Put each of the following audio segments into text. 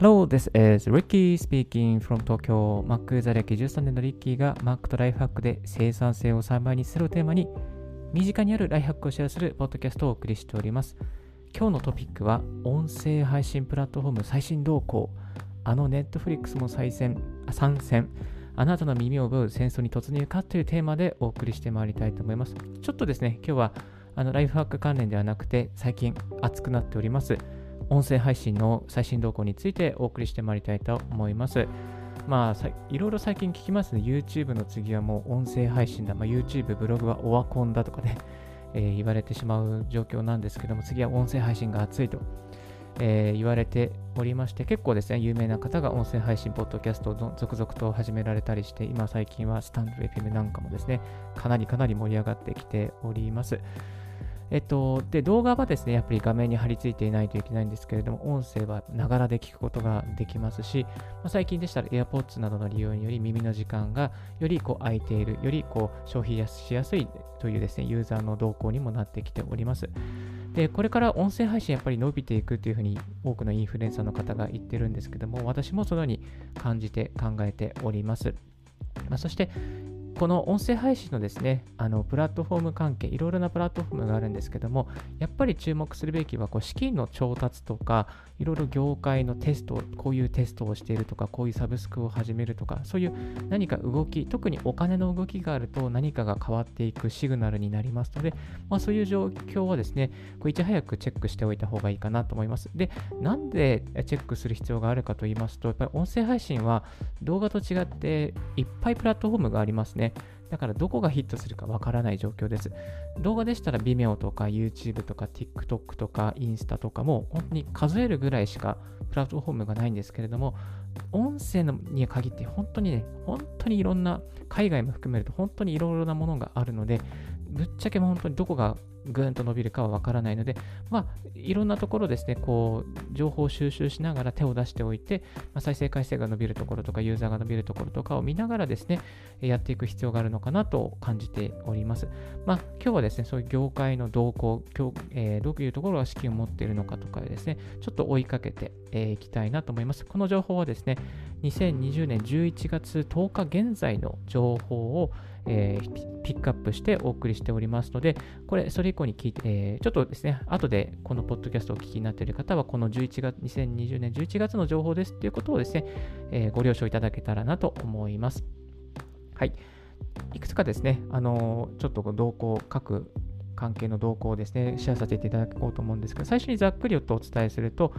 Hello, this is Ricky speaking from Tokyo. Mac ユーザー歴13年のリッキーが Mac とライフハックで生産性を3倍にするをテーマに身近にあるライフハックをシェアするポッドキャストをお送りしております。今日のトピックは音声配信プラットフォーム最新動向。あの Netflix も再戦参戦。あなたの耳を奪う戦争に突入かというテーマでお送りしてまいりたいと思います。ちょっとですね、今日はあのライフハック関連ではなくて最近熱くなっております。音声配信の最新動向についてお送りしてまいりたいと思います。まあ、いろいろ最近聞きますね。YouTube の次はもう音声配信だ。まあ、YouTube、ブログはオワコンだとかね、えー、言われてしまう状況なんですけども、次は音声配信が熱いと、えー、言われておりまして、結構ですね、有名な方が音声配信、ポッドキャストを続々と始められたりして、今最近はスタンド FM なんかもですね、かなりかなり盛り上がってきております。えっと、で、動画はですね、やっぱり画面に貼り付いていないといけないんですけれども、音声はながらで聞くことができますし、まあ、最近でしたら AirPods などの利用により耳の時間がよりこう空いている、よりこう消費しやすいというですね、ユーザーの動向にもなってきております。で、これから音声配信やっぱり伸びていくというふうに多くのインフルエンサーの方が言ってるんですけども、私もそのように感じて考えております。まあ、そして、この音声配信のですね、あのプラットフォーム関係、いろいろなプラットフォームがあるんですけども、やっぱり注目するべきはこう資金の調達とか、いろいろ業界のテスト、こういうテストをしているとか、こういうサブスクを始めるとか、そういう何か動き、特にお金の動きがあると何かが変わっていくシグナルになりますので、まあ、そういう状況はですね、こういち早くチェックしておいた方がいいかなと思います。で、なんでチェックする必要があるかと言いますと、やっぱり音声配信は動画と違っていっぱいプラットフォームがありますね。だからどこがヒットするかわからない状況です。動画でしたら Vimeo とか YouTube とか TikTok とかインスタとかも本当に数えるぐらいしかプラットフォームがないんですけれども、音声のに限って本当にね、本当にいろんな、海外も含めると本当にいろいろなものがあるので、ぶっちゃけも本当にどこがぐんと伸びるかはわからないので、まあ、いろんなところですね、こう、情報収集しながら手を出しておいて、まあ、再生回数が伸びるところとか、ユーザーが伸びるところとかを見ながらですね、やっていく必要があるのかなと感じております。まあ、今日はですね、そういう業界の動向、えー、どういうところが資金を持っているのかとかですね、ちょっと追いかけてい、えー、きたいなと思います。この情報はですね、2020年11月10日現在の情報を、えー、ピックアップしてお送りしておりますので、これ、それ以降に聞いて、えー、ちょっとですね、後でこのポッドキャストをお聞きになっている方は、この11月、2020年11月の情報ですということをですね、えー、ご了承いただけたらなと思います。はい。いくつかですね、あのちょっと動向、各関係の動向をですね、シェアさせていただこうと思うんですけど、最初にざっくりとお伝えすると、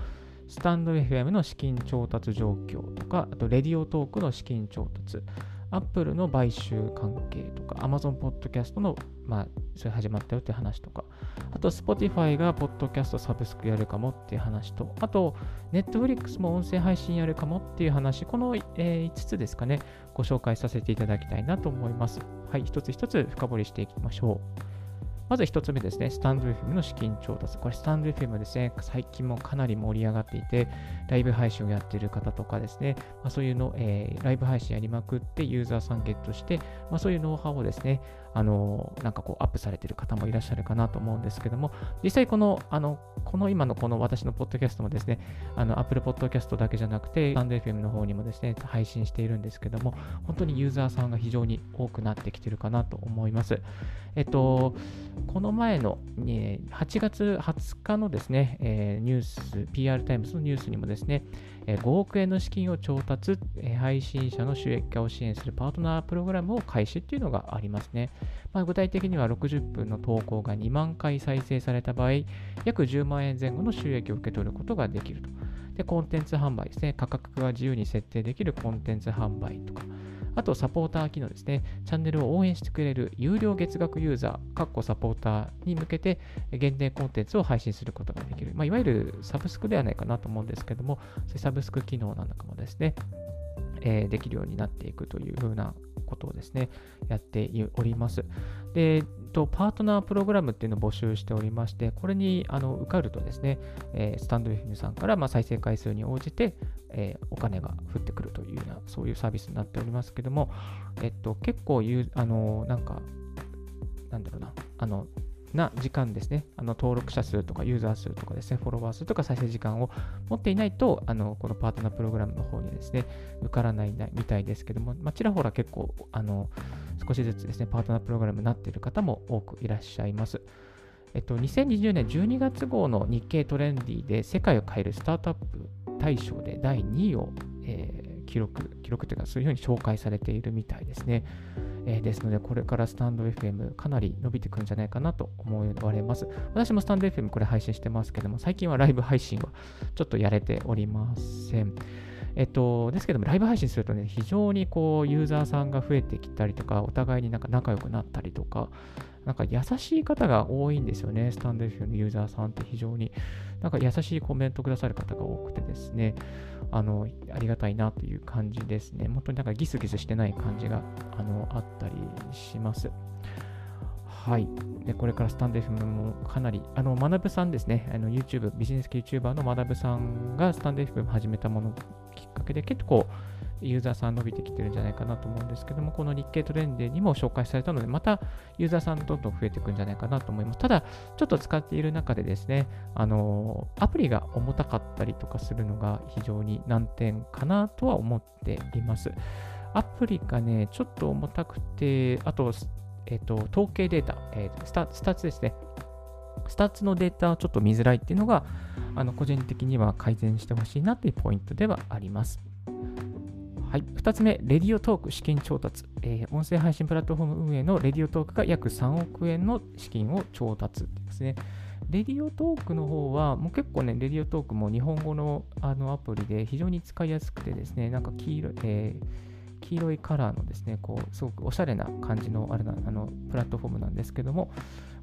スタンド FM の資金調達状況とか、あと、レディオトークの資金調達、アップルの買収関係とか、アマゾンポッドキャストの、まあ、それ始まったよっていう話とか、あと、スポティファイがポッドキャストサブスクやるかもっていう話と、あと、ネットフリックスも音声配信やるかもっていう話、この、え、5つですかね、ご紹介させていただきたいなと思います。はい、一つ一つ深掘りしていきましょう。まず1つ目ですね、スタンド FM の資金調達。これ、スタンド FM ですね、最近もかなり盛り上がっていて、ライブ配信をやっている方とかですね、まあ、そういうの、えー、ライブ配信やりまくってユーザーさんゲットして、まあ、そういうノウハウをですね、あの、なんかこう、アップされている方もいらっしゃるかなと思うんですけども、実際この、あの、この今のこの私のポッドキャストもですね、あの、Apple Podcast だけじゃなくて、スタンド FM の方にもですね、配信しているんですけども、本当にユーザーさんが非常に多くなってきてるかなと思います。えっと、この前の、え8月20日のですね、えニュース、PR タイムズのニュースにもですね、え5億円の資金を調達、え配信者の収益化を支援するパートナープログラムを開始っていうのがありますね。まあ、具体的には60分の投稿が2万回再生された場合、約10万円前後の収益を受け取ることができると。で、コンテンツ販売ですね。価格が自由に設定できるコンテンツ販売とか、あと、サポーター機能ですね。チャンネルを応援してくれる有料月額ユーザー、かっこサポーターに向けて限定コンテンツを配信することができる。まあ、いわゆるサブスクではないかなと思うんですけども、サブスク機能なんかもですね、えー、できるようになっていくというふうなことをですね、やっております。で、パートナープログラムっていうのを募集しておりまして、これにあの受かるとですね、えー、スタンド FM さんからま再生回数に応じて、えー、お金が降ってくるというような、そういうサービスになっておりますけども、えっと、結構言う、あの、なんか、なんだろうな、あの、な時間ですね、あの登録者数とかユーザー数とかですね、フォロワー数とか再生時間を持っていないと、あのこのパートナープログラムの方にですね、受からないみたいですけども、まあ、ちらほら結構、あの少しずつですね、パートナープログラムになっている方も多くいらっしゃいます。えっと、2020年12月号の日経トレンディで世界を変えるスタートアップ大賞で第2位を、えー、記録、記録というかそういうふうに紹介されているみたいですね。えー、ですので、これからスタンド FM かなり伸びてくるんじゃないかなと思われます。私もスタンド FM これ配信してますけども、最近はライブ配信はちょっとやれておりません。えっと、ですけども、ライブ配信するとね、非常にこう、ユーザーさんが増えてきたりとか、お互いになんか仲良くなったりとか、なんか優しい方が多いんですよね、スタンド FM のユーザーさんって非常に、なんか優しいコメントくださる方が多くてですね、あの、ありがたいなという感じですね。本当になんかギスギスしてない感じが、あの、あったりします。はい。で、これからスタンド FM もかなり、あの、学さんですね、あの、YouTube、ビジネス系 YouTuber の学さんがスタンド FM 始めたものきっかけで結構、ユーザーさん伸びてきてるんじゃないかなと思うんですけども、この日経トレンデーにも紹介されたので、またユーザーさんどんどん増えていくんじゃないかなと思います。ただ、ちょっと使っている中でですね、あの、アプリが重たかったりとかするのが非常に難点かなとは思っています。アプリがね、ちょっと重たくて、あと、えっ、と、統計データ、えー、スタスタッツですね。スタッツのデータはちょっと見づらいっていうのが、あの個人的には改善してほしいなというポイントではあります。はい、2つ目、レディオトーク資金調達、えー、音声配信プラットフォーム運営のレディオトークが約3億円の資金を調達ですね。レディオトークの方は、もう結構ね、レディオトークも日本語のあのアプリで非常に使いやすくてですね、なんか黄色,、えー、黄色いカラーのですね、こう、すごくおしゃれな感じのあれなあのプラットフォームなんですけども、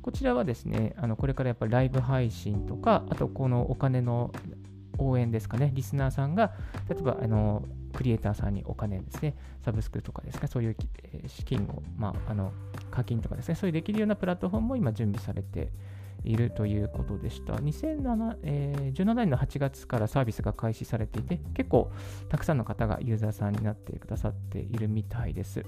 こちらはですね、あのこれからやっぱりライブ配信とか、あとこのお金の応援ですかね、リスナーさんが、例えば、あの、クリエイターさんにお金ですね、サブスクとかですね、そういう資金を、まあ、あの、課金とかですね、そういうできるようなプラットフォームも今準備されているということでした。2017、えー、17年の8月からサービスが開始されていて、結構たくさんの方がユーザーさんになってくださっているみたいです。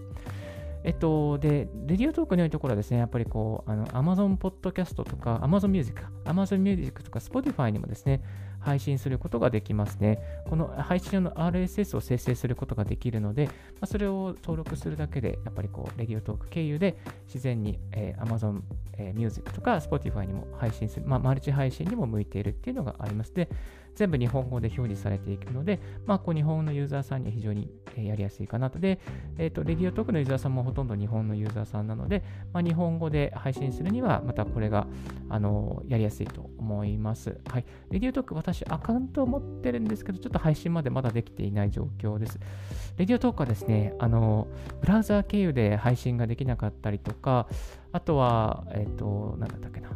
えっと、で、レディオトークにおいてころはですね、やっぱりこう、あの、Amazon Podcast とか、Amazon Music、Amazon Music とか Spotify にもですね、配信することができますね。この配信用の RSS を生成することができるので、まあ、それを登録するだけで、やっぱりこう、レディオトーク経由で自然に、えー、Amazon、えー、Music とか Spotify にも配信する、まあ、マルチ配信にも向いているっていうのがあります。で、全部日本語で表示されていくので、まあ、こう日本のユーザーさんには非常にやりやすいかなと。で、えっ、ー、と、レディオトークのユーザーさんもほとんど日本のユーザーさんなので、まあ、日本語で配信するには、またこれが、あの、やりやすいと思います。はい。レディオトーク、私、アカウントを持ってるんですけど、ちょっと配信までまだできていない状況です。レディオトークはですね、あの、ブラウザー経由で配信ができなかったりとか、あとは、えっ、ー、と、なんだったっけな。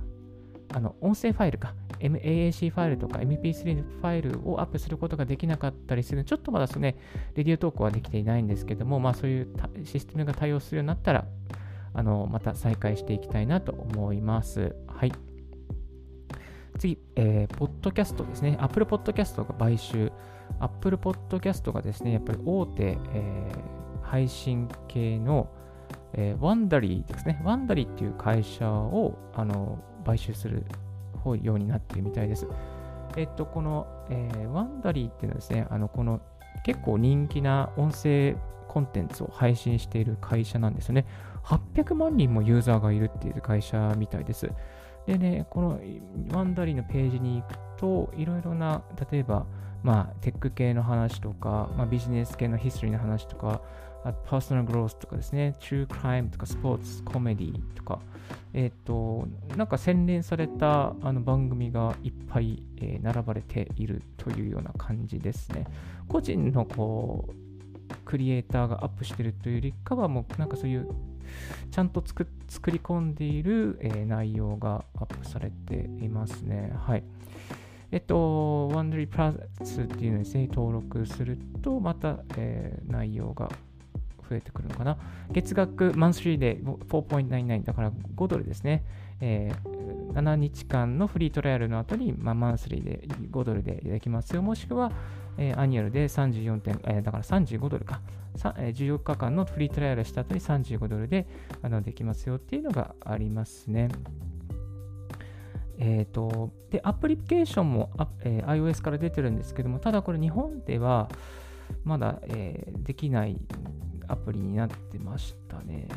あの、音声ファイルか。MAAC ファイルとか MP3 ファイルをアップすることができなかったりするちょっとまだそのね、レディオトークはできていないんですけども、まあそういうシステムが対応するようになったら、あの、また再開していきたいなと思います。はい。次、えー、ポッドキャストですね。Apple Podcast が買収。Apple Podcast がですね、やっぱり大手、えー、配信系の、えー、 Wondery ですね。 Wondery っていう会社をあの買収するようになってるみたいです。えっと、この、えー、 Wondery っていうのはですね、あの、この結構人気な音声コンテンツを配信している会社なんですよね。800万人もユーザーがいるっていう会社みたいです。でね、この Wondery のページに行くと、いろいろな、例えば、まあ、テック系の話とか、まあ、ビジネス系のヒストリーの話とか、あと personal growth とかですね、 true crime とかスポーツ、コメディとか、えっ、ー、と、なんか洗練されたあの番組がいっぱい、えー、並ばれているというような感じですね。個人のこう、クリエイターがアップしてるというよりかは、もうなんかそういう、ちゃんと作り込んでいる、えー、内容がアップされていますね。はい。えっと、 Wondery プラスっていうのにね、登録すると、また、えー、内容が増えてくるのかな？月額マンスリーで4.99だから5ドルですね。えー、7日間のフリートライアルの後に、まあ、マンスリーで5ドルでできますよ。もしくは、えー、アニュアルで34点、えー、だから35ドルか。えー、14日間のフリートライアルした後に35ドルであのできますよっていうのがありますね。えっ、ー、と、で、アプリケーションも、えー、iOS から出てるんですけども、ただこれ日本ではまだ、えー、できないアプリになってましたね。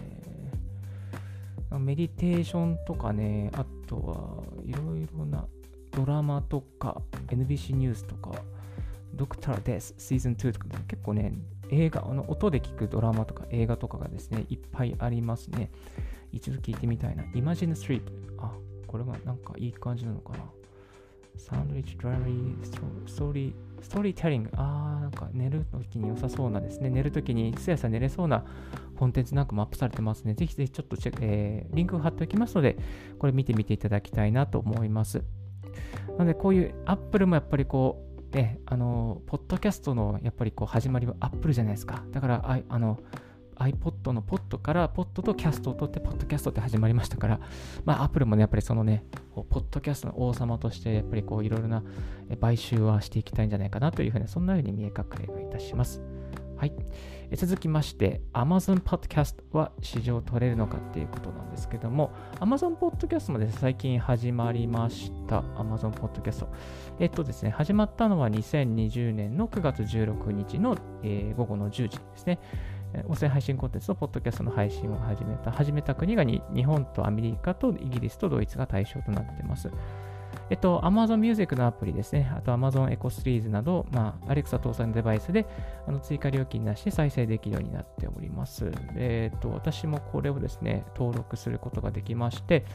メディテーションとかね、あとはいろいろなドラマとか、NBC ニュースとか、ドクター・デス、シーズン2とか、結構ね、映画、あの音で聞くドラマとか映画とかがですね、いっぱいありますね。一度聞いてみたいな。Imagine Sleep。あ、これがなんかいい感じなのかな。サンドイッチドラリーストーリー、ストーリーテリング。ああ、なんか寝るときに良さそうなですね。寝るときに、すやさ寝れそうなコンテンツなんかもアップされてますね。ぜひぜひちょっとチェ、えー、リンクを貼っておきますので、これ見てみていただきたいなと思います。なので、こういうアップルもやっぱりこう、ね、あの、ポッドキャストのやっぱりこう始まりはアップルじゃないですか。だから、ああの、iPod のポッドからポッドとキャストを取ってポッドキャストって始まりましたから、まあ、アップルもね、やっぱりそのね、ポッドキャストの王様として、やっぱりこういろいろな買収はしていきたいんじゃないかなというふうに、そんなふうに見え隠れがいたします。はい。続きまして、Amazon Podcast は市場取れるのかっていうことなんですけども、Amazon Podcast もですね、最近始まりました。Amazon Podcast。えっとですね、始まったのは2020年の9月16日の、えー、午後の10時ですね。音声配信コンテンツとポッドキャストの配信を始めた、始めた国が日本とアメリカとイギリスとドイツが対象となっています。えっと、Amazon Music のアプリですね、あと Amazon Echo Series など、まあ、Alexa 搭載のデバイスであの追加料金なしで再生できるようになっております。えっと、私もこれをですね、登録することができまして、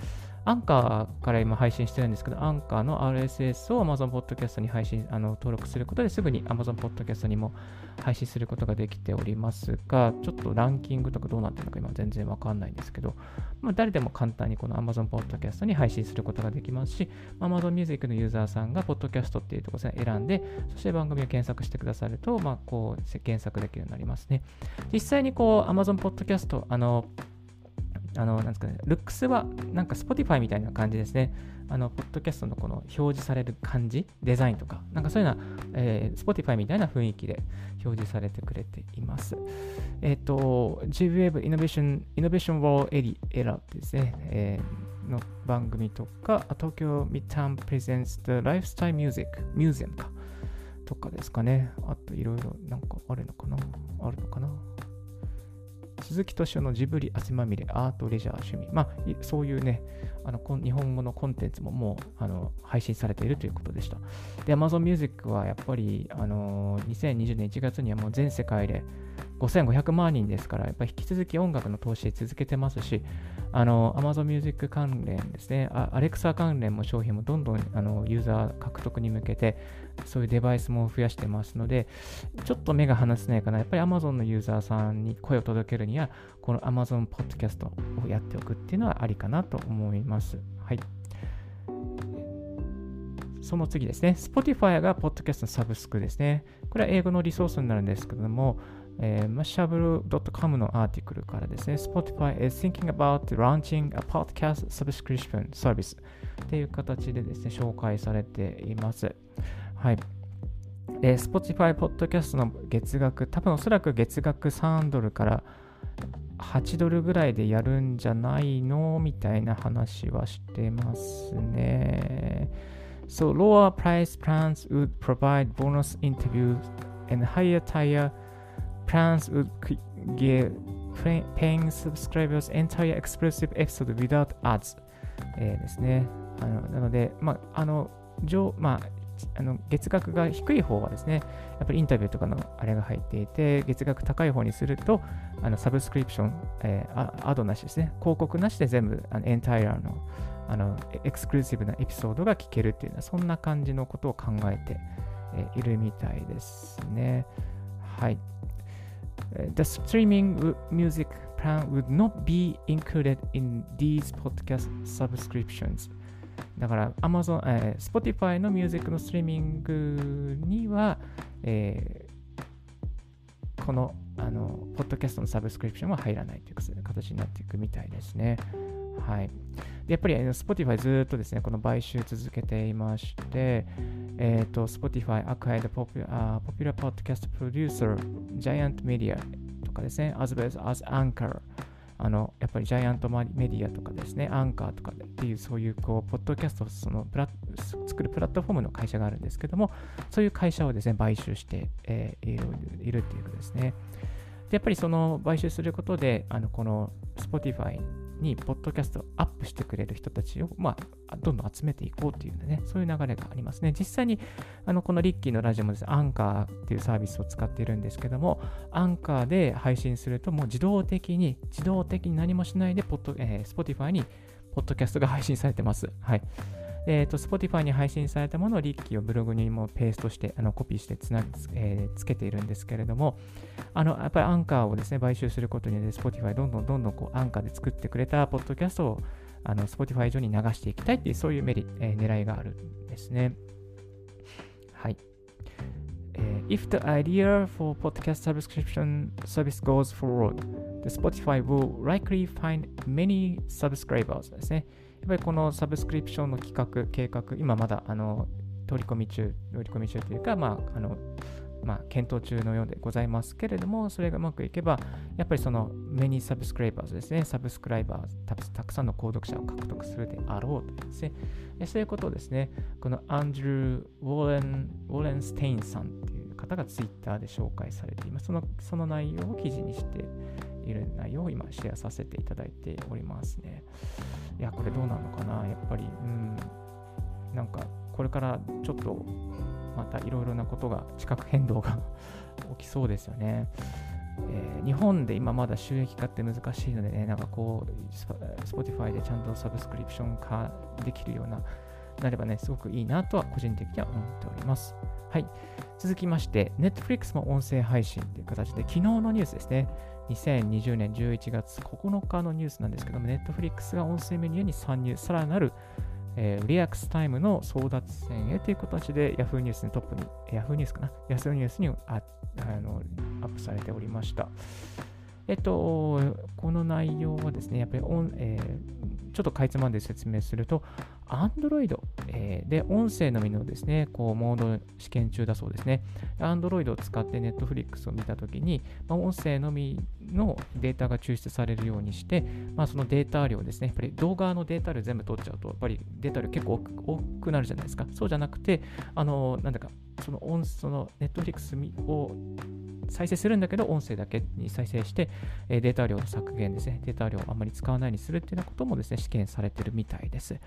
アンカーから今配信してるんですけど、アンカーの RSS を Amazon Podcast に配信、あの登録することですぐに Amazon Podcast にも配信することができておりますが、ちょっとランキングとかどうなってるのか今全然わかんないんですけど、まあ、誰でも簡単にこの Amazon Podcast に配信することができますし、Amazon Music のユーザーさんが Podcast っていうところで選んで、そして番組を検索してくださると、まあ、こう検索できるようになりますね。実際にこう Amazon Podcast、あの、あの、なんですかね、ルックスはなんか Spotify みたいな感じですね。あの、ポッドキャストのこの表示される感じ、デザインとか、なんかそういうような、えー、Spotify みたいな雰囲気で表示されてくれています。えっ、ー、と、GWave Innovation, Innovation Wall Era ですね、えー、の番組とか、東京 Midterm Presents The Lifestyle Music Museum か、とかですかね。あといろいろなんかあるのかな？あるのかな？鈴木敏夫のジブリ汗まみれ、アート、レジャー、趣味。まあ、そういうね、あの日本語のコンテンツももうあの配信されているということでした。で、Amazon Music はやっぱり、あの2020年1月にはもう全世界で5500万人ですから、やっぱり引き続き音楽の投資続けてますし、あの、Amazon Music 関連ですね、アレクサ関連も商品もどんどんあのユーザー獲得に向けて、そういうデバイスも増やしてますので、ちょっと目が離せないかな。やっぱり Amazon のユーザーさんに声を届けるには、この Amazon Podcast をやっておくっていうのはありかなと思います。はい。その次ですね、Spotify が Podcast のサブスクですね。これは英語のリソースになるんですけども、えー、マシャブル .com のアーティクルからですね、Spotify is thinking about launching a podcast subscription service っていう形でですね、紹介されています。はい。えー、Spotify Podcast の月額、多分おそらく月額3ドルから8ドルぐらいでやるんじゃないのみたいな話はしてますね。So lower price plans would provide bonus interviews and higher tier plans would give paying subscribers entire exclusive episode without ads、えー、ですね。あのなので、まあ、あの、上、まあ、あの月額が低い方はですね、やっぱりインタビューとかのあれが入っていて、月額高い方にすると、あのサブスクリプション、えー、アドなしですね、広告なしで全部あのエンタイアのあのエクスクルーシブなエピソードが聞けるっていうのは、そんな感じのことを考えて、えー、いるみたいですね。はい。The streaming music plan would not be included in these podcast subscriptions. だから Amazon、えー、Spotify のミュージックのストリーミングには、えー、このあのポッドキャストのサブスクリプションは入らないという形になっていくみたいですね。はい。でやっぱり Spotify ずっとですね、この買収続けていまして、えっ、ー、と、Spotify acquired popular, popular podcast producer Giant Media とかですね、as well as Anchor あのやっぱりジャイアントメディアとかですね、アンカーとかっていう、そういうこうポッドキャストをそのプラ作るプラットフォームの会社があるんですけども、そういう会社をですね、買収して、えー、いるいるっていうことですね。で、やっぱりその買収することで、あのこの Spotify に、ポッドキャストをアップしてくれる人たちを、まあ、どんどん集めていこうというね、そういう流れがありますね。実際に、あの、このリッキーのラジオもですね、アンカーっていうサービスを使っているんですけども、アンカーで配信すると、もう自動的に、自動的に何もしないで、ポッド、えー、Spotify に、ポッドキャストが配信されてます。はい。えっ、ー、と、Spotify に配信されたものをリッキーをブログにもペーストして、あのコピーしてつな、えー、つけているんですけれども、あの、やっぱりアンカーをですね、買収することによって、Spotify どんどんどんどんこうアンカーで作ってくれたポッドキャストをあの Spotify 上に流していきたいっていう、そういうメリ、えー、狙いがあるんですね。はい。Uh, if the idea for podcast subscription service goes forward, the Spotify will likely find many subscribers ですね。やっぱりこのサブスクリプションの企画、計画、今まだあの取り込み中、取り込み中というか、まあ、あのまあ、検討中のようでございますけれども、それがうまくいけば、やっぱりそのメニーサブスクライバーズですね、サブスクライバー、たくさんの購読者を獲得するであろうとですね、そういうことをですね、このアンドルー・ウォーレン・ウォーレンステインさんっていう方がツイッターで紹介されています。そのその内容を記事にしている内容を今シェアさせていただいておりますね。いや、これどうなのかな？やっぱり、うん、なんかこれからちょっとまたいろいろなことが、地殻変動が 起きそうですよね。えー、日本で今まだ収益化って難しいのでね、なんかこう、Spotify でちゃんとサブスクリプション化できるような、なればね、すごくいいなとは個人的には思っております。はい。続きまして、Netflix も音声配信という形で、昨日のニュースですね。2020年11月9日のニュースなんですけども、Netflix が音声メニューに参入、さらなる、えー、リラックスタイムの争奪戦へという形で Yahoo ニュースのトップに、Yahoo ニュースかな ?Yahoo ニュースにああのアップされておりました。えっと、この内容はですね、やっぱり、えー、ちょっとかいつまんで説明すると、Android、え、で音声のみのですね、こう、モード試験中だそうですね。Android を使って Netflix を見たときに、まあ、音声のみのデータが抽出されるようにして、まあ、そのデータ量ですね、やっぱり動画のデータ量全部取っちゃうと、やっぱりデータ量結構多くなるじゃないですか。そうじゃなくて、あの、なんだか、その音、その Netflix を再生するんだけど、音声だけに再生して、えデータ量の削減ですね、データ量をあまり使わないようにするっていうようなこともですね、試験されてるみたいです。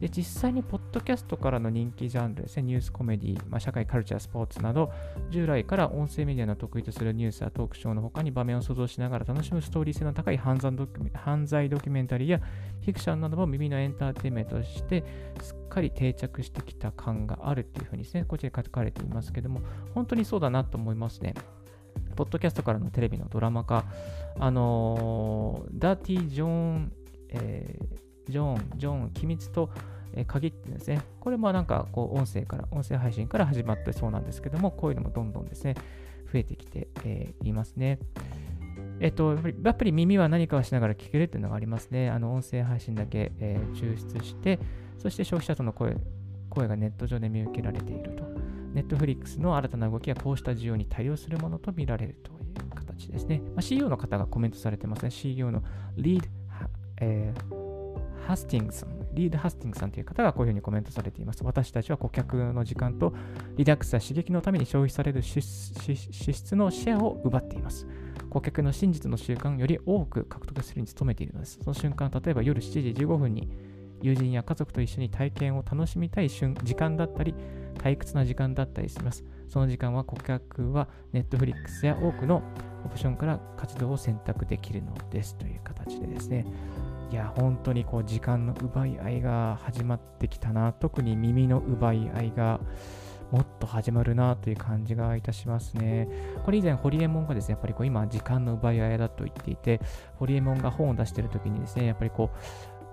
で、実際に、ポッドキャストからの人気ジャンルですね、ニュースコメディ、まあ、社会、カルチャー、スポーツなど、従来から音声メディアの得意とするニュースやトークショーの他に場面を想像しながら楽しむストーリー性の高い犯罪ドキュメンタリーやフィクションなども耳のエンターテインメントとして、すっかり定着してきた感があるっていうふうにですね、こちらに書かれていますけども、本当にそうだなと思いますね。ポッドキャストからのテレビのドラマ化、あのー、ダーティ・ジョーン、えー、ジョーン、ジョーン、機密と、え限ってですね、これもなんかこう音声から、音声配信から始まってそうなんですけども、こういうのもどんどんですね、増えてきて、えー、いますね。えっと、やっぱり耳は何かをしながら聞けるっていうのがありますね。あの音声配信だけ、えー、抽出して、そして消費者との声声がネット上で見受けられていると。ネットフリックスの新たな動きはこうした需要に対応するものと見られるという形ですね。まあ、CEO の方がコメントされてますね。CEO のリード、え、ハスティングさん、リード・ハスティングさんという方がこういうふうにコメントされています。私たちは顧客の時間とリラックスや刺激のために消費される支出のシェアを奪っています。顧客の真実の習慣より多く獲得するに努めているのです。その瞬間、例えば夜7時15分に友人や家族と一緒に体験を楽しみたい瞬時間だったり、退屈な時間だったりします。その時間は顧客は Netflix や多くのオプションから活動を選択できるのですという形でですね。いや、本当にこう時間の奪い合いが始まってきたな。特に耳の奪い合いがもっと始まるなという感じがいたしますね。これ以前、ホリエモンがですね、やっぱりこう今、時間の奪い合いだと言っていて、ホリエモンが本を出してる時にですね、やっぱりこう、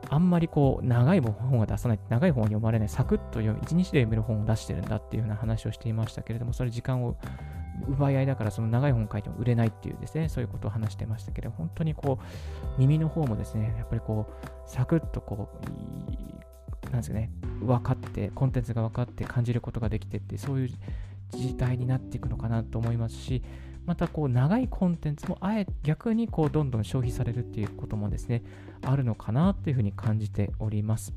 あんまりこう、長い本は出さない、長い本を読まれない、サクッと読む、一日で読める本を出してるんだっていうような話をしていましたけれども、それ時間を奪い合いだから、その長い本を書いても売れないっていうですね、そういうことを話してましたけど、本当にこう、耳の方もですね、やっぱりこう、サクッとこう、なんですかね、分かって、コンテンツが分かって感じることができてって、そういう時代になっていくのかなと思いますし、またこう長いコンテンツもあえ逆にこうどんどん消費されるっていうこともですね、あるのかなというふうに感じております。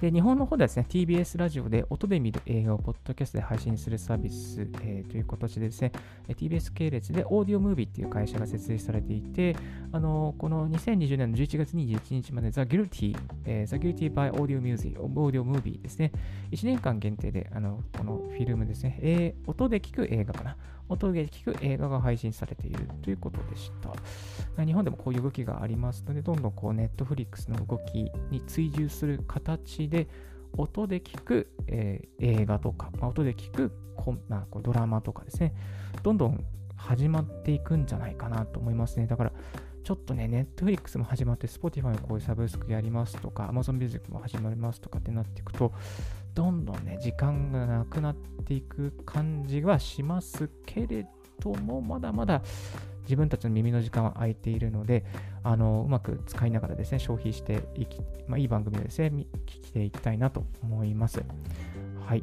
で日本の方ではですね、TBS ラジオで音で見る映画をポッドキャストで配信するサービス、えー、という形でですね、TBS 系列でオーディオムービーっていう会社が設立されていて、あのこの2020年の11月21日まで The Guilty、えー、The Guilty by Audio Music、Audio Movie ですね、1年間限定であのこのフィルムですね、えー、音で聞く映画かな。音で聞く映画が配信されているということでした。日本でもこういう動きがありますので、どんどんこうネットフリックスの動きに追従する形で、音で聞く、えー、映画とか、まあ、音で聞くこ、まあ、こうドラマとかですね、どんどん始まっていくんじゃないかなと思いますね。だから、ちょっとね、ネットフリックスも始まって、Spotify もこういうサブスクやりますとか、Amazon Music も始まりますとかってなっていくと、どんどんね、時間がなくなっていく感じはしますけれども、まだまだ自分たちの耳の時間は空いているので、あのうまく使いながらですね、消費していき、まあ、いい番組をですね、聞きていきたいなと思います。はい。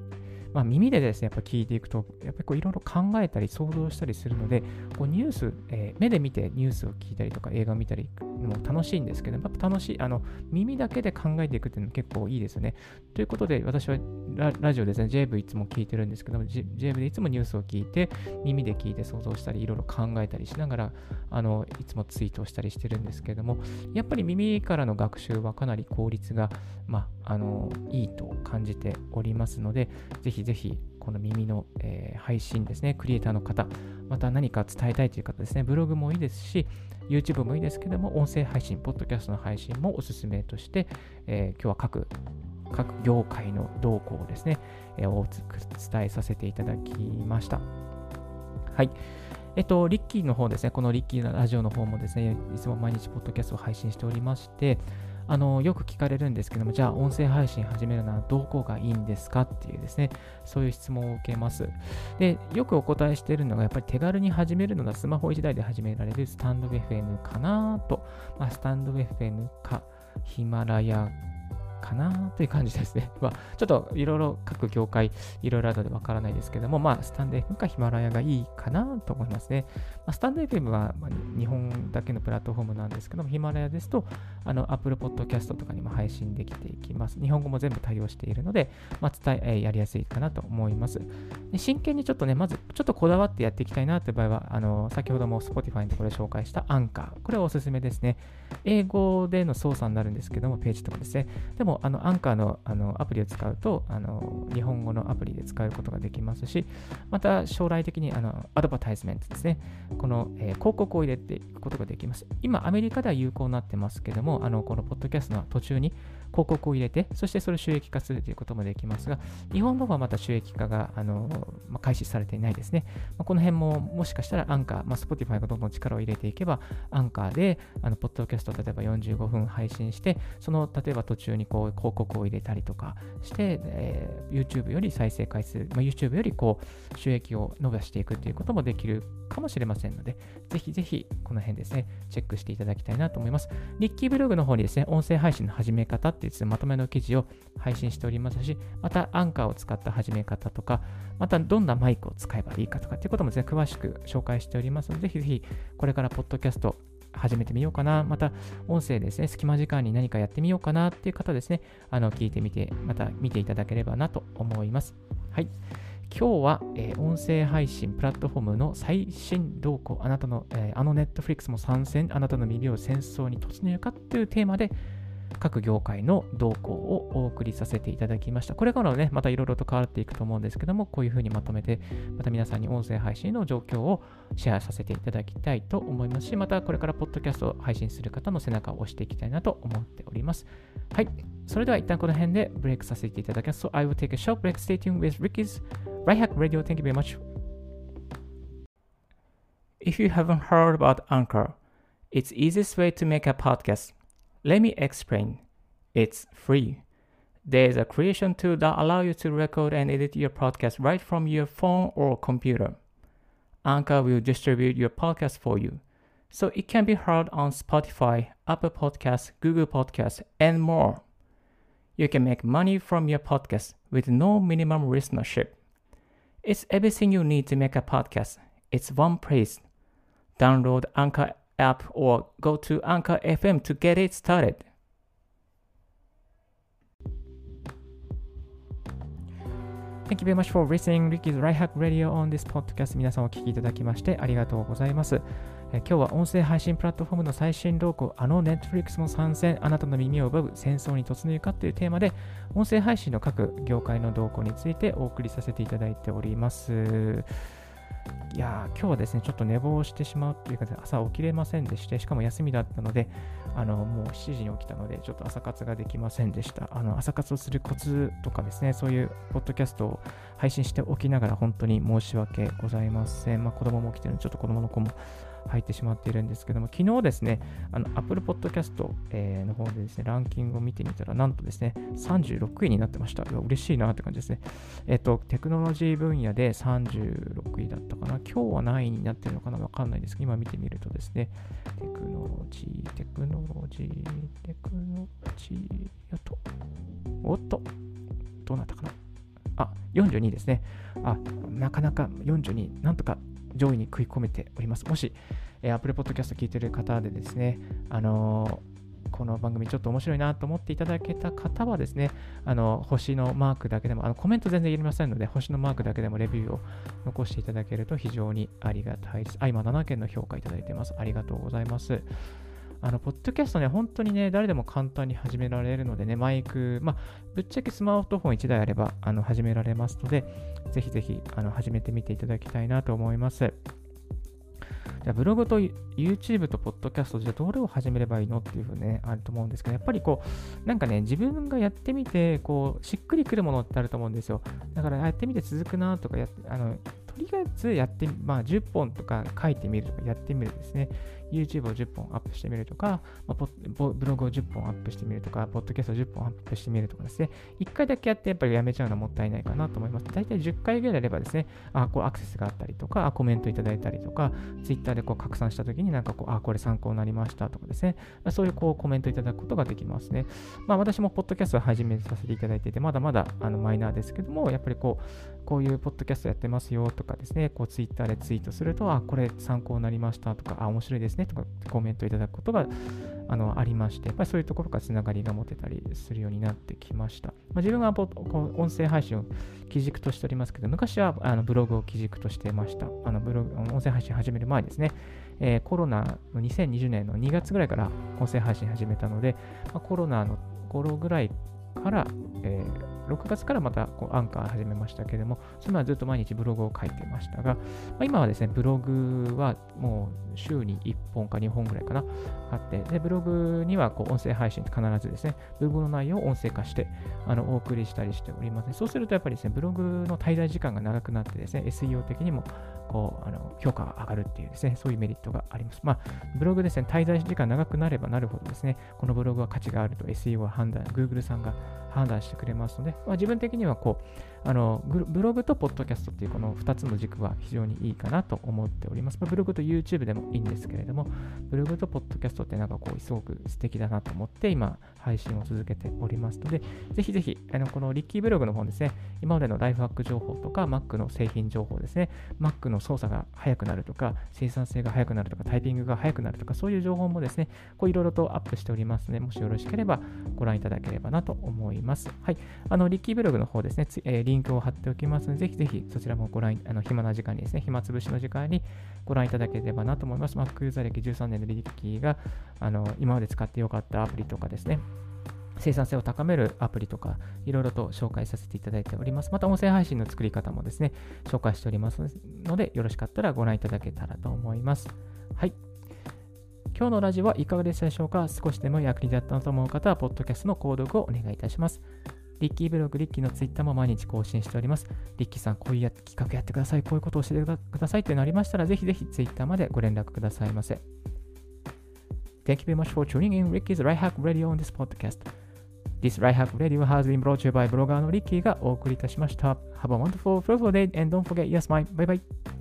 まあ、耳でですね、やっぱ聞いていくと、やっぱりいろいろ考えたり想像したりするので、こうニュース、えー、目で見てニュースを聞いたりとか映画を見たりも楽しいんですけど、やっぱ楽しい、あの、耳だけで考えていくっていうのも結構いいですね。ということで、私はララジオですね、JV いつも聞いてるんですけども、JV でいつもニュースを聞いて、耳で聞いて想像したり、いろいろ考えたりしながら、あの、いつもツイートをしたりしてるんですけども、やっぱり耳からの学習はかなり効率が、まあ、あの、いいと感じておりますので、ぜひぜひ、この耳の、えー、配信ですね、クリエイターの方、また何か伝えたいという方ですね、ブログもいいですし、YouTube もいいですけども、音声配信、ポッドキャストの配信もおすすめとして、えー、今日は各各業界の動向をですね、えー、お伝えさせていただきました。はい。えっと、リッキーの方ですね、このリッキーのラジオの方もですね、いつも毎日ポッドキャストを配信しておりまして、あのよく聞かれるんですけども、じゃあ音声配信始めるのはどこがいいんですかっていうですね、そういう質問を受けます。で、よくお答えしているのが、やっぱり手軽に始めるのがスマホ1台で始められるスタンド FM かなと、まあ、スタンド FM か、ヒマラヤかなという感じですね。まあ、ちょっといろいろ各業界いろいろあるのでわからないですけども、まあ、スタンド FM かヒマラヤがいいかなと思いますね。まあ、スタンド FM は、ま日本だけのプラットフォームなんですけども、ヒマラヤですと、あの、Apple Podcast とかにも配信できていきます。日本語も全部対応しているので、まあ、伝え、やりやすいかなと思います。で真剣にちょっとね、まずちょっとこだわってやっていきたいなという場合は、あの、先ほども Spotify のところで紹介したアンカー。これはおすすめですね。英語での操作になるんですけども、ページとかですね。でも、あの、アンカーのあのアプリを使うとあの、日本語のアプリで使うことができますし、また将来的にあのアドバタイズメントですね、この、えー、広告を入れていくことができます。今、アメリカでは有効になってますけども、あのこのポッドキャストの途中に広告を入れて、そしてそれを収益化するということもできますが、日本の方はまた収益化があの、まあ、開始されていないですね。まあ、この辺ももしかしたらアンカー、まあ、Spotify がどんどん力を入れていけば、アンカーで、あのポッドキャスト例えば45分配信して、その例えば途中にこう広告を入れたりとかして、えー、YouTube より再生回数、まあ、YouTube よりこう収益を伸ばしていくということもできるかもしれませんので、ぜひぜひこの辺ですね、チェックしていただきたいなと思います。リッキーブログの方にですね、音声配信の始め方っていうまとめの記事を配信しておりますし、またアンカーを使った始め方とか、またどんなマイクを使えばいいかとかっていうこともですね、詳しく紹介しておりますので、ぜひぜひこれからポッドキャスト始めてみようかな、また音声ですね、隙間時間に何かやってみようかなっていう方ですね、あの聞いてみて、また見ていただければなと思います。はい。今日は、えー、音声配信プラットフォームの最新動向、あなたの、えー、あのネットフリックスも参戦、あなたの耳を戦争に突入かというテーマで各業界の動向をお送りさせていただきました。これからね、またいろいろと変わっていくと思うんですけども、こういうふうにまとめて、また皆さんに音声配信の状況をシェアさせていただきたいと思いますし、またこれからポッドキャストを配信する方の背中を押していきたいなと思っております。はい。それでは一旦この辺でブレイクさせていただきます。So I will take a short break. Stay tuned with Ricky's Right Hack Radio. Thank you very much. If you haven't heard about Anchor, it's easiest way to make a podcast. Let me explain. It's free. There's a creation tool that allows you to record and edit your podcast right from your phone or computer. Anchor will distribute your podcast for you, so it can be heard on Spotify, Apple Podcasts, Google Podcasts, and more. You can make money from your podcast with no minimum listenership. It's everything you need to make a podcast. It's one place. Download Anchor app or go to Anchor FM to get it started. Thank you very much for listening Ricky's Right Hack Radio on this podcast. 皆さんお聞きいただきましてありがとうございます。え今日は音声配信プラットフォームの最新動向、あの Netflix も参戦、あなたの耳を奪う戦争に突入かというテーマで、音声配信の各業界の動向についてお送りさせていただいております。いや今日はですね、ちょっと寝坊してしまうというか、朝起きれませんでして、しかも休みだったので、あのもう7時に起きたので、ちょっと朝活ができませんでした。あの朝活をするコツとかですね、そういうポッドキャストを配信しておきながら、本当に申し訳ございません。まあ、子供も起きてるので、ちょっと子供の子も入ってしまっているんですけども、昨日ですね、Apple Podcast、の方でですね、ランキングを見てみたら、なんとですね、36位になってました。嬉しいなって感じですね。えっ、と、テクノロジー分野で36位だったかな。今日は何位になってるのかなわかんないですけど、今見てみるとですね、テクノロジー、テクノロジー、テクノロジー、やっと、おっと、どうなったかなあ、42ですね。あ、なかなか42、なんとか上位に食い込めております。もし、えー、Apple Podcast 聞いてる方でですね、あのーこの番組ちょっと面白いなと思っていただけた方はですね、あの星のマークだけでも、あのコメント全然いりませんので、星のマークだけでもレビューを残していただけると非常にありがたいです。あ、今7件の評価いただいてます。ありがとうございます。あの、ポッドキャストね、本当にね、誰でも簡単に始められるのでね、マイク、まあ、ぶっちゃけスマートフォン1台あれば、あの、始められますので、ぜひぜひ、あの、始めてみていただきたいなと思います。じゃブログと YouTube とポッドキャストじゃどれを始めればいいのっていうふうにね、あると思うんですけど、やっぱりこう、なんかね、自分がやってみて、こう、しっくりくるものってあると思うんですよ。だからやってみて続くなとかやあの、とりあえずやって、まあ、10本とか書いてみるとかやってみるですね。YouTube を10本アップしてみるとか、まあ、ブログを10本アップしてみるとか、ポッドキャストを10本アップしてみるとかですね。1回だけやってやっぱりやめちゃうのはもったいないかなと思います。大体10回ぐらいやればですね、あ、こうアクセスがあったりとか、コメントいただいたりとか、Twitter でこう拡散したときになんかこう、あ、これ参考になりましたとかですね。そういうこうコメントいただくことができますね。まあ私もポッドキャストを始めさせていただいていて、まだまだあのマイナーですけども、やっぱりこう、こういうポッドキャストやってますよとかですね、こうツイッターでツイートすると、あ、これ参考になりましたとか、あ、面白いですねとかコメントいただくことがあのありまして、やっぱりそういうところからつながりが持てたりするようになってきました。まあ、自分は音声配信を基軸としておりますけど、昔はあのブログを基軸としてました。あのブログ音声配信始める前ですね、えー、コロナの2020年の2月ぐらいから音声配信始めたので、まあ、コロナの頃ぐらいから、えー、6月からまたこうアンカー始めましたけれども、その前はずっと毎日ブログを書いてましたが、まあ、今はですね、ブログはもう週に1本か2本ぐらいかな、あって、で、ブログにはこう音声配信って必ずですね、ブログの内容を音声化してあのお送りしたりしております、ね。そうするとやっぱりですね、ブログの滞在時間が長くなってですね、SEO 的にもこうあの評価が上がるっていうですね、そういうメリットがあります。まあ、ブログですね、滞在時間長くなればなるほどですね、このブログは価値があると SEO は判断、Google さんが判断してくれますので、まあ、自分的にはこう、あのブログとポッドキャストっていうこの2つの軸は非常にいいかなと思っております。ま、ブログと YouTube でもいいんですけれども、ブログとポッドキャストってなんかこう、すごく素敵だなと思って今、配信を続けておりますので、ぜひぜひ、あのこのリッキーブログの方ですね、今までのライフハック情報とか、Mac の製品情報ですね、Mac の操作が速くなるとか、生産性が速くなるとか、タイピングが速くなるとか、そういう情報もですね、こういろいろとアップしておりますので、もしよろしければご覧いただければなと思います。はい。あの、リッキーブログの方ですね、えー、リンクを貼っておきますので、ぜひぜひそちらもご覧、あの暇な時間にですね、暇つぶしの時間にご覧いただければなと思います。Mac ユーザー歴13年のリッキーが、あの、今まで使ってよかったアプリとかですね、生産性を高めるアプリとか、いろいろと紹介させていただいております。また、音声配信の作り方もですね、紹介しておりますので、よろしかったらご覧いただけたらと思います。はい。今日のラジオはいかがでしたでしょうか？少しでも役に立ったと思う方は、ポッドキャストの購読をお願いいたします。リッキーブログ、リッキーのツイッターも毎日更新しております。リッキーさん、こういう企画やってください、こういうことを教えてくださいというのありましたら、ぜひぜひツイッターまでご連絡くださいませ。Thank you very much for tuning in Ricky's Right Hack Radio on this podcast. This Right Hack Radio has been brought to you by ブロガーのリッキーがお送りいたしました。Have a wonderful, fruitful day and don't forget, yes, my. Bye bye.